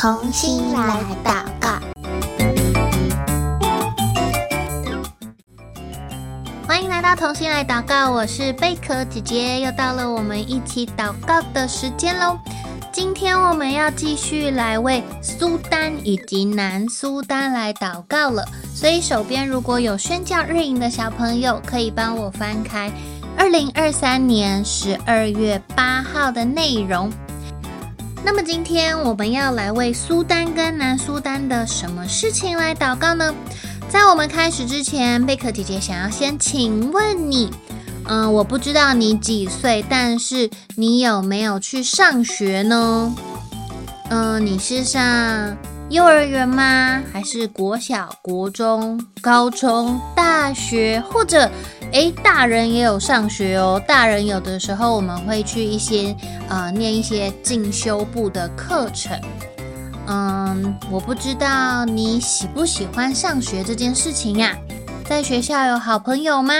童心来祷告，欢迎来到童心来祷告，我是贝壳姐姐，又到了我们一起祷告的时间喽。今天我们要继续来为苏丹以及南苏丹来祷告了，所以手边如果有宣教日营的小朋友，可以帮我翻开二零二三年十二月八号的内容。那么今天我们要来为苏丹跟南苏丹的什么事情来祷告呢？在我们开始之前，贝壳姐姐想要先请问你，嗯，我不知道你几岁，但是你有没有去上学呢？嗯，你是上幼儿园吗？还是国小、国中、高中、大学，或者？诶，大人也有上学哦。大人有的时候我们会去一些呃念一些进修部的课程。嗯，我不知道你喜不喜欢上学这件事情呀？在学校有好朋友吗？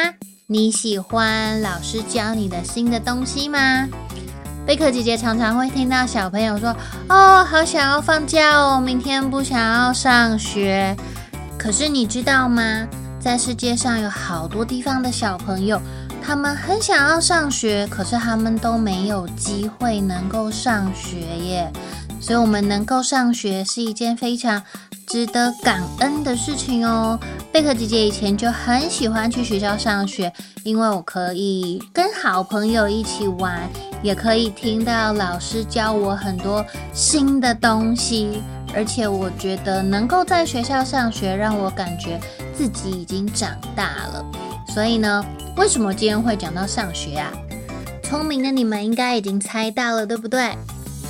你喜欢老师教你的新的东西吗？贝壳姐姐常常会听到小朋友说：“哦，好想要放假哦，明天不想要上学。”可是你知道吗？在世界上有好多地方的小朋友，他们很想要上学，可是他们都没有机会能够上学耶。所以，我们能够上学是一件非常值得感恩的事情哦。贝壳姐姐以前就很喜欢去学校上学，因为我可以跟好朋友一起玩，也可以听到老师教我很多新的东西。而且，我觉得能够在学校上学，让我感觉。自己已经长大了，所以呢，为什么今天会讲到上学啊？聪明的你们应该已经猜到了，对不对？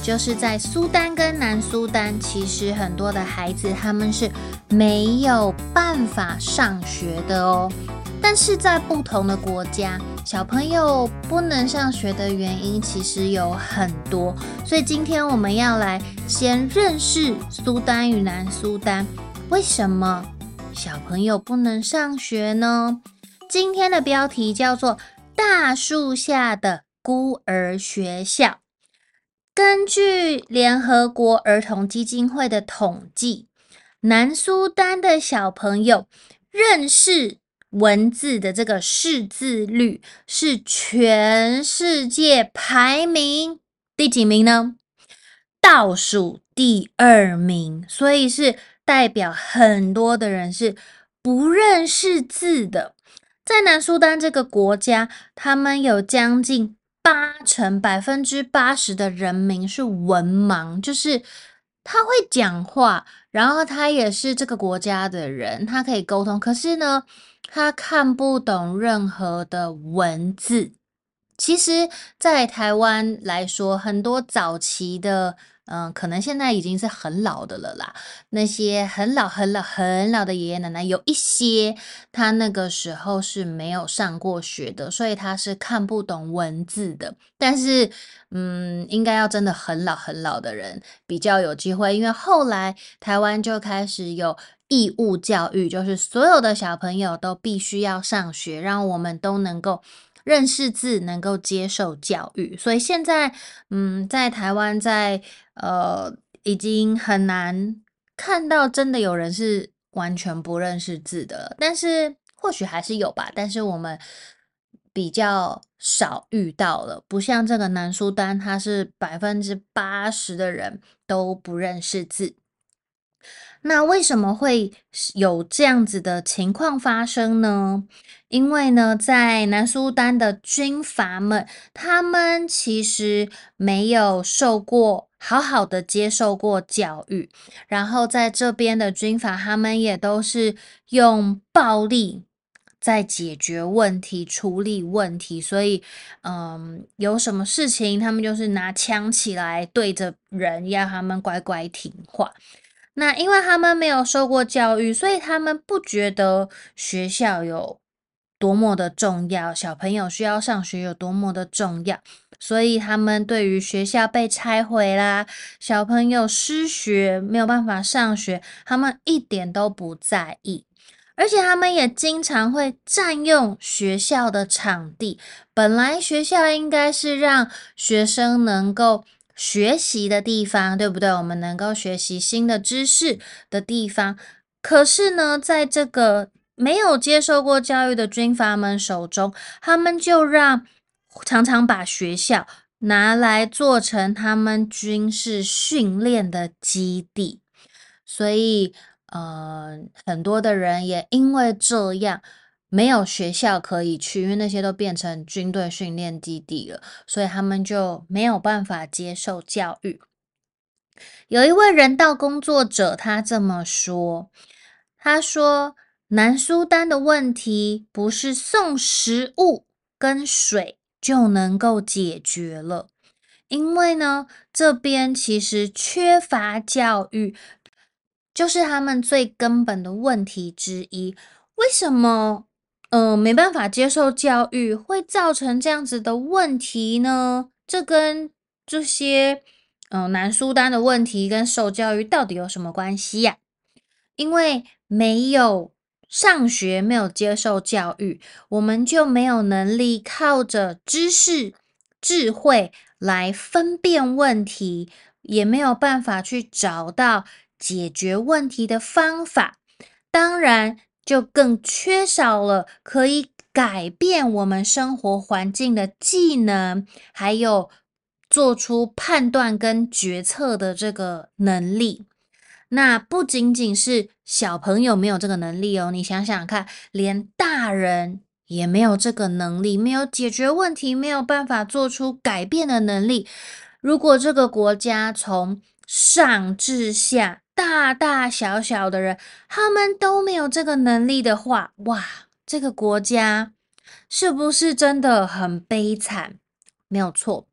就是在苏丹跟南苏丹，其实很多的孩子他们是没有办法上学的哦。但是在不同的国家，小朋友不能上学的原因其实有很多，所以今天我们要来先认识苏丹与南苏丹，为什么？小朋友不能上学呢？今天的标题叫做《大树下的孤儿学校》。根据联合国儿童基金会的统计，南苏丹的小朋友认识文字的这个识字率是全世界排名第几名呢？倒数第二名，所以是。代表很多的人是不认识字的，在南苏丹这个国家，他们有将近八成百分之八十的人民是文盲，就是他会讲话，然后他也是这个国家的人，他可以沟通，可是呢，他看不懂任何的文字。其实，在台湾来说，很多早期的。嗯，可能现在已经是很老的了啦。那些很老、很老、很老的爷爷奶奶，有一些他那个时候是没有上过学的，所以他是看不懂文字的。但是，嗯，应该要真的很老、很老的人比较有机会，因为后来台湾就开始有义务教育，就是所有的小朋友都必须要上学，让我们都能够。认识字，能够接受教育，所以现在，嗯，在台湾，在呃，已经很难看到真的有人是完全不认识字的，但是或许还是有吧，但是我们比较少遇到了，不像这个南苏丹，它是百分之八十的人都不认识字。那为什么会有这样子的情况发生呢？因为呢，在南苏丹的军阀们，他们其实没有受过好好的接受过教育，然后在这边的军阀，他们也都是用暴力在解决问题、处理问题，所以，嗯，有什么事情，他们就是拿枪起来对着人，要他们乖乖听话。那因为他们没有受过教育，所以他们不觉得学校有多么的重要，小朋友需要上学有多么的重要，所以他们对于学校被拆毁啦，小朋友失学没有办法上学，他们一点都不在意，而且他们也经常会占用学校的场地。本来学校应该是让学生能够学习的地方，对不对？我们能够学习新的知识的地方。可是呢，在这个没有接受过教育的军阀们手中，他们就让常常把学校拿来做成他们军事训练的基地，所以呃，很多的人也因为这样没有学校可以去，因为那些都变成军队训练基地了，所以他们就没有办法接受教育。有一位人道工作者，他这么说。他说：“南苏丹的问题不是送食物跟水就能够解决了，因为呢，这边其实缺乏教育，就是他们最根本的问题之一。为什么，呃，没办法接受教育会造成这样子的问题呢？这跟这些，嗯、呃，南苏丹的问题跟受教育到底有什么关系呀？因为。”没有上学，没有接受教育，我们就没有能力靠着知识、智慧来分辨问题，也没有办法去找到解决问题的方法。当然，就更缺少了可以改变我们生活环境的技能，还有做出判断跟决策的这个能力。那不仅仅是小朋友没有这个能力哦，你想想看，连大人也没有这个能力，没有解决问题，没有办法做出改变的能力。如果这个国家从上至下，大大小小的人，他们都没有这个能力的话，哇，这个国家是不是真的很悲惨？没有错。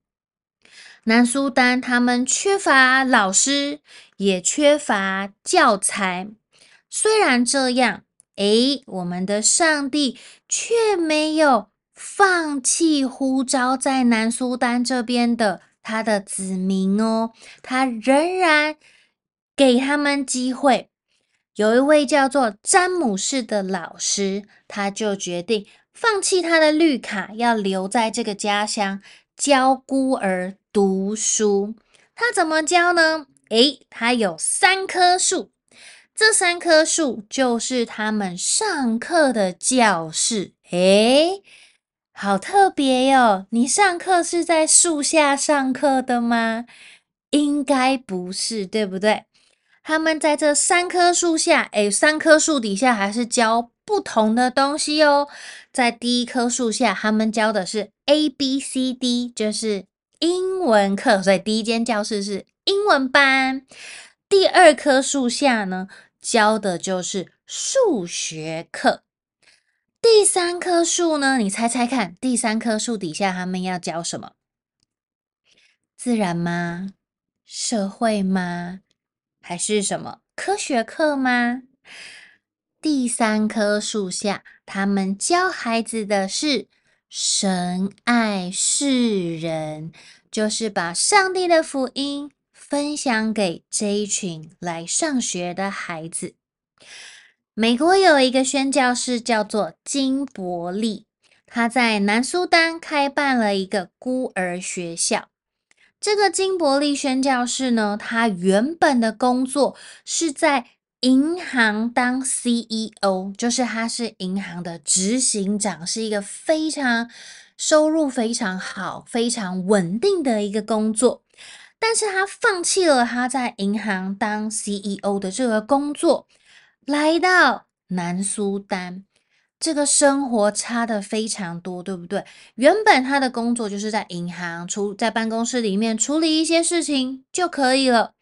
南苏丹他们缺乏老师，也缺乏教材。虽然这样，诶，我们的上帝却没有放弃呼召在南苏丹这边的他的子民哦，他仍然给他们机会。有一位叫做詹姆士的老师，他就决定放弃他的绿卡，要留在这个家乡教孤儿。读书，他怎么教呢？诶，他有三棵树，这三棵树就是他们上课的教室。诶，好特别哟！你上课是在树下上课的吗？应该不是，对不对？他们在这三棵树下，诶，三棵树底下还是教不同的东西哦。在第一棵树下，他们教的是 A B C D，就是。英文课，所以第一间教室是英文班。第二棵树下呢，教的就是数学课。第三棵树呢，你猜猜看，第三棵树底下他们要教什么？自然吗？社会吗？还是什么科学课吗？第三棵树下，他们教孩子的是。神爱世人，就是把上帝的福音分享给这一群来上学的孩子。美国有一个宣教士叫做金伯利，他在南苏丹开办了一个孤儿学校。这个金伯利宣教士呢，他原本的工作是在。银行当 CEO，就是他是银行的执行长，是一个非常收入非常好、非常稳定的一个工作。但是他放弃了他在银行当 CEO 的这个工作，来到南苏丹，这个生活差得非常多，对不对？原本他的工作就是在银行处，在办公室里面处理一些事情就可以了。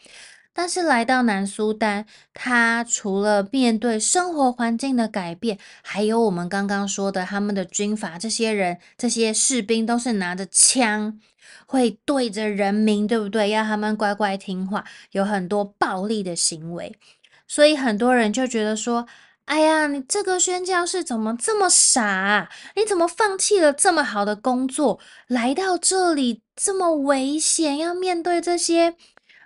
但是来到南苏丹，他除了面对生活环境的改变，还有我们刚刚说的他们的军阀，这些人、这些士兵都是拿着枪，会对着人民，对不对？要他们乖乖听话，有很多暴力的行为，所以很多人就觉得说：“哎呀，你这个宣教士怎么这么傻啊？你怎么放弃了这么好的工作，来到这里这么危险，要面对这些？”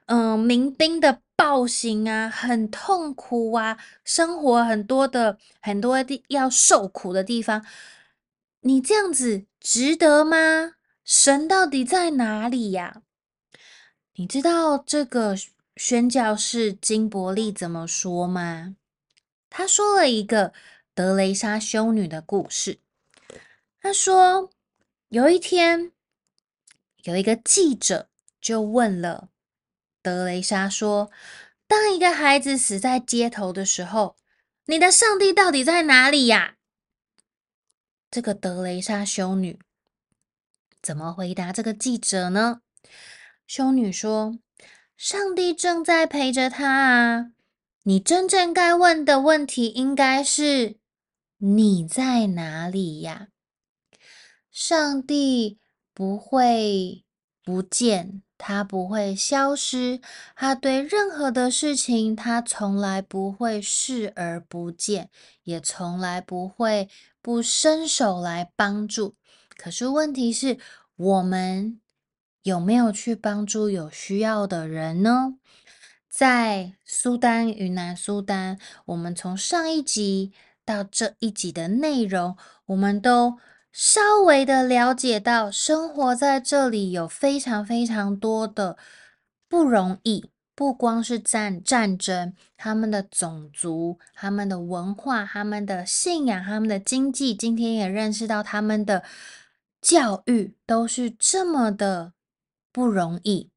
嗯、民兵的暴行啊，很痛苦啊，生活很多的很多地要受苦的地方，你这样子值得吗？神到底在哪里呀？你知道这个宣教士金伯利怎么说吗？他说了一个德雷莎修女的故事。他说，有一天，有一个记者就问了德雷莎说：“当一个孩子死在街头的时候，你的上帝到底在哪里呀？”这个德雷莎修女怎么回答这个记者呢？修女说：“上帝正在陪着他啊！你真正该问的问题应该是：你在哪里呀？上帝不会不见，他不会消失，他对任何的事情，他从来不会视而不见，也从来不会不伸手来帮助。可是问题是，我们。”有没有去帮助有需要的人呢？在苏丹云南苏丹，我们从上一集到这一集的内容，我们都稍微的了解到，生活在这里有非常非常多的不容易，不光是战战争，他们的种族、他们的文化、他们的信仰、他们的经济，今天也认识到他们的教育都是这么的。不容易，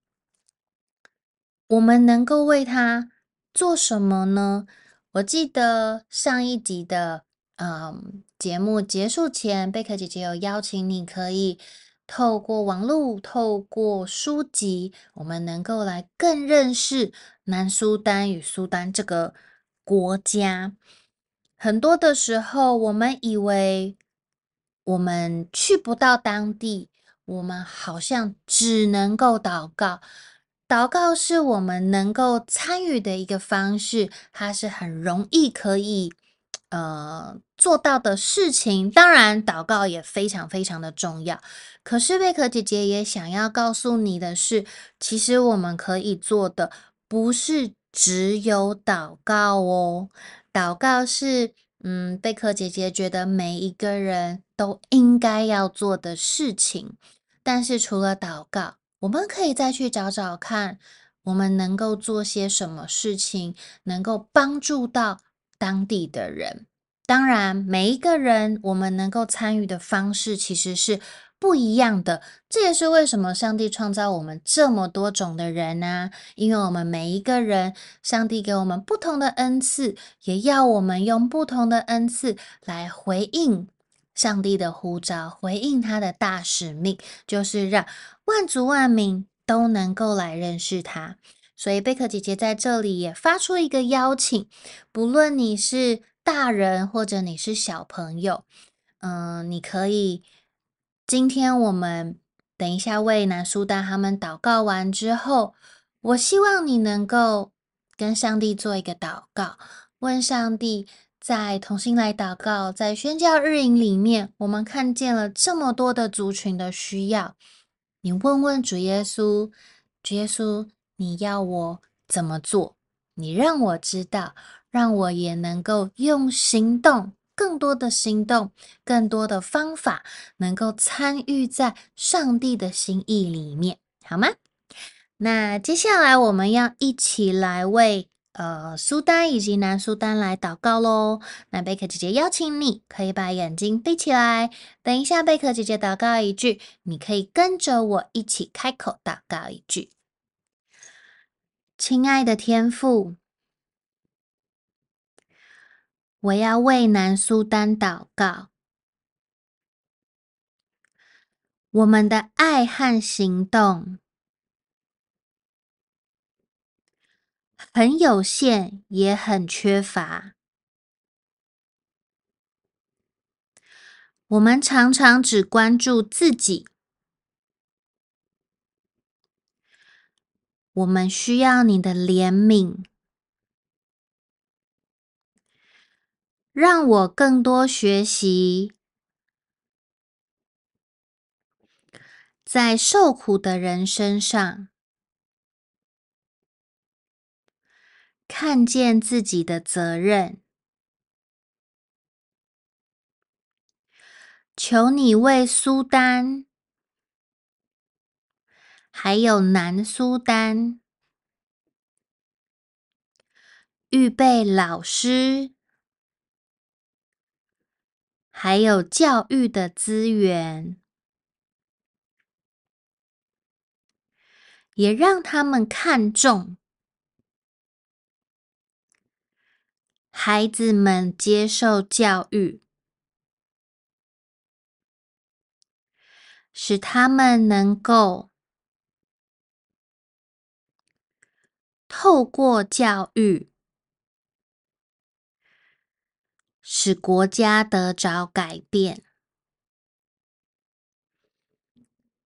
我们能够为他做什么呢？我记得上一集的嗯节目结束前，贝壳姐姐有邀请你，可以透过网络、透过书籍，我们能够来更认识南苏丹与苏丹这个国家。很多的时候，我们以为我们去不到当地。我们好像只能够祷告，祷告是我们能够参与的一个方式，它是很容易可以呃做到的事情。当然，祷告也非常非常的重要。可是贝壳姐姐也想要告诉你的是，其实我们可以做的不是只有祷告哦，祷告是嗯贝壳姐姐觉得每一个人都应该要做的事情。但是除了祷告，我们可以再去找找看，我们能够做些什么事情，能够帮助到当地的人。当然，每一个人我们能够参与的方式其实是不一样的。这也是为什么上帝创造我们这么多种的人呢？因为我们每一个人，上帝给我们不同的恩赐，也要我们用不同的恩赐来回应。上帝的呼召，回应他的大使命，就是让万族万民都能够来认识他。所以贝克姐姐在这里也发出一个邀请，不论你是大人或者你是小朋友，嗯，你可以，今天我们等一下为南苏丹他们祷告完之后，我希望你能够跟上帝做一个祷告，问上帝。在同心来祷告，在宣教日营里面，我们看见了这么多的族群的需要。你问问主耶稣，主耶稣，你要我怎么做？你让我知道，让我也能够用行动，更多的行动，更多的方法，能够参与在上帝的心意里面，好吗？那接下来我们要一起来为。呃，苏丹以及南苏丹来祷告喽。那贝克姐姐邀请你，可以把眼睛闭起来。等一下，贝克姐姐祷告一句，你可以跟着我一起开口祷告一句：“亲爱的天父，我要为南苏丹祷告。我们的爱和行动。”很有限，也很缺乏。我们常常只关注自己。我们需要你的怜悯，让我更多学习，在受苦的人身上。看见自己的责任，求你为苏丹还有南苏丹，预备老师，还有教育的资源，也让他们看重孩子们接受教育。使他们能够透过教育，使国家得着改变。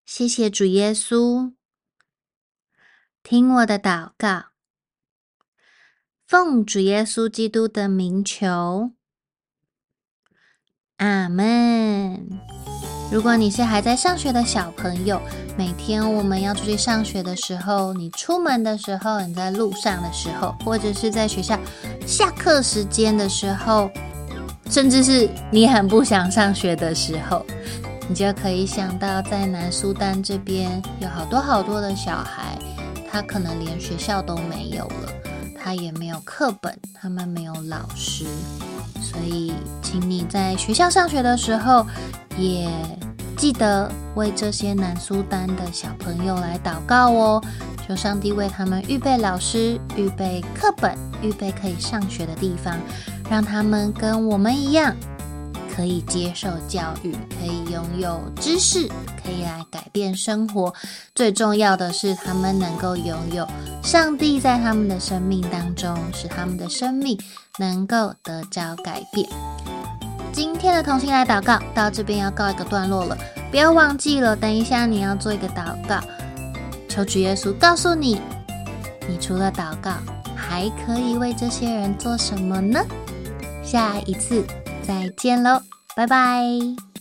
谢谢主耶稣，听我的祷告，奉主耶稣基督的名求，阿门。如果你是还在上学的小朋友，每天我们要出去上学的时候，你出门的时候，你在路上的时候，或者是在学校下课时间的时候，甚至是你很不想上学的时候，你就可以想到，在南苏丹这边有好多好多的小孩，他可能连学校都没有，他也没有课本，他们没有老师，所以，请你在学校上学的时候，也记得为这些南苏丹的小朋友来祷告哦，求上帝为他们预备老师、预备课本、预备可以上学的地方，让他们跟我们一样，可以接受教育，可以拥有知识，可以来改变生活。最重要的是，他们能够拥有上帝在他们的生命当中，使他们的生命能够得着改变。今天的同心来祷告到这边要告一个段落了，不要忘记了，等一下你要做一个祷告，求主耶稣告诉你，你除了祷告还可以为这些人做什么呢？下一次再见喽，拜拜。